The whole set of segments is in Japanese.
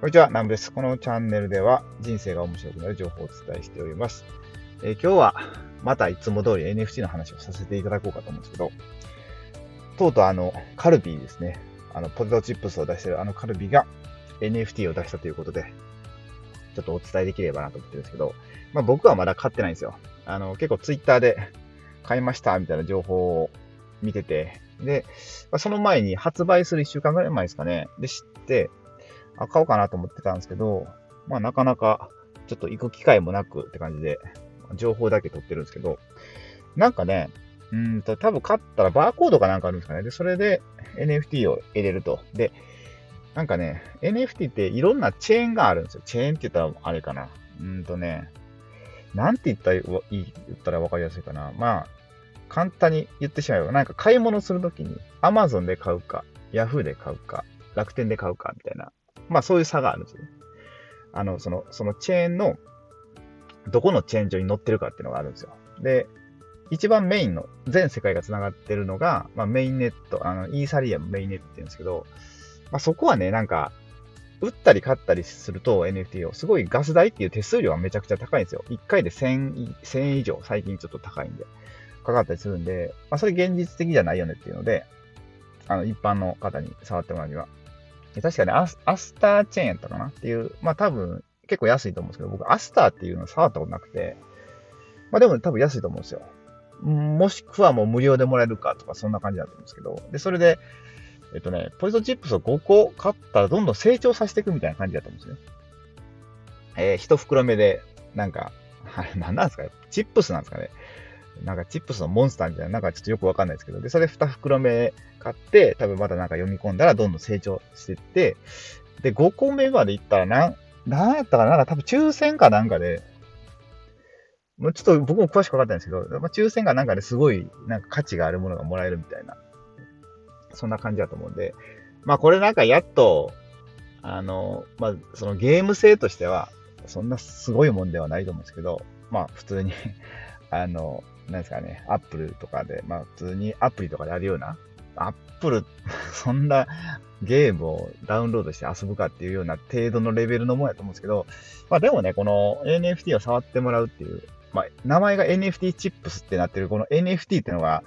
こんにちは、南部です。このチャンネルでは人生が面白くなる情報をお伝えしております。えー、今日はまたいつも通り NFT の話をさせていただこうかと思うんですけど、とうとうあの、カルビーですね。あの、ポテトチップスを出してるあのカルビーが NFT を出したということで、ちょっとお伝えできればなと思ってるんですけど、まあ僕はまだ買ってないんですよ。あの、結構ツイッターで買いましたみたいな情報を見てて、で、その前に発売する1週間ぐらい前ですかね。で、知って、あ、買おうかなと思ってたんですけど、まあなかなかちょっと行く機会もなくって感じで、情報だけ取ってるんですけど、なんかね、うんと、多分買ったらバーコードかなんかあるんですかね。で、それで NFT を入れると。で、なんかね、NFT っていろんなチェーンがあるんですよ。チェーンって言ったらあれかな。うんとね、なんて言ったら、言ったらわかりやすいかな。まあ、簡単に言ってしまえば、なんか買い物するときに Amazon で買うか、Yahoo で買うか、楽天で買うかみたいな、まあそういう差があるんですよね。あの、その、そのチェーンの、どこのチェーン上に乗ってるかっていうのがあるんですよ。で、一番メインの、全世界が繋がってるのが、まあメインネット、あの、イーサリアムメインネットって言うんですけど、まあそこはね、なんか、売ったり買ったりすると NFT を、すごいガス代っていう手数料はめちゃくちゃ高いんですよ。1回で1000、1000以上、最近ちょっと高いんで。かかったりするんで、まあ、それ現実的じゃないよねっていうので、あの、一般の方に触ってもらうには。確かにアス、アスターチェーンやったかなっていう、まあ多分結構安いと思うんですけど、僕アスターっていうの触ったことなくて、まあでも多分安いと思うんですよ。もしくはもう無料でもらえるかとかそんな感じだと思うんですけど、で、それで、えっとね、ポテトチップスを5個買ったらどんどん成長させていくみたいな感じだと思うんですね。えー、一袋目で、なんか、あれ何なんですかね？チップスなんですかね？なんかチップスのモンスターみたいな、なんかちょっとよくわかんないですけど、で、それ2袋目買って、多分またなんか読み込んだらどんどん成長していって、で、5個目までいったら、なん、なんやったかななんか多分抽選かなんかで、もうちょっと僕も詳しくわかったんですけど、まあ、抽選かなんかですごいなんか価値があるものがもらえるみたいな、そんな感じだと思うんで、まあこれなんかやっと、あの、まあそのゲーム性としては、そんなすごいもんではないと思うんですけど、まあ普通にあの、なんですかね、アップルとかで、まあ普通にアプリとかであるような、アップル、そんなゲームをダウンロードして遊ぶかっていうような程度のレベルのもんやと思うんですけど、まあでもね、この NFT を触ってもらうっていう、まあ名前が NFT チップスってなってるこの NFT ってのが、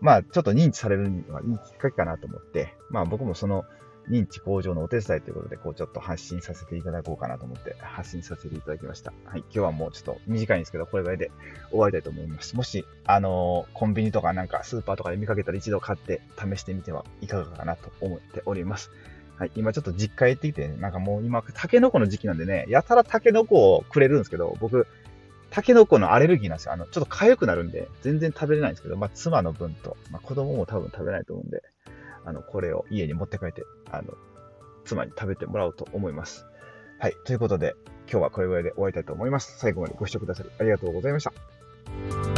まあちょっと認知されるにはいいきっかけかなと思って、まあ僕もその認知向上のお手伝いということで、こうちょっと発信させていただこうかなと思って発信させていただきました。はい。今日はもうちょっと短いんですけど、これぐらいで終わりたいと思います。もし、あのー、コンビニとかなんかスーパーとかで見かけたら一度買って試してみてはいかがかなと思っております。はい。今ちょっと実家へ行ってきて、なんかもう今、タケノコの時期なんでね、やたらタケノコをくれるんですけど、僕、タケノコのアレルギーなんですよ。あの、ちょっと痒くなるんで、全然食べれないんですけど、まあ、妻の分と、まあ、子供も多分食べないと思うんで、あの、これを家に持って帰って、あの、妻に食べてもらおうと思います。はい。ということで、今日はこれぐらいで終わりたいと思います。最後までご視聴くださりありがとうございました。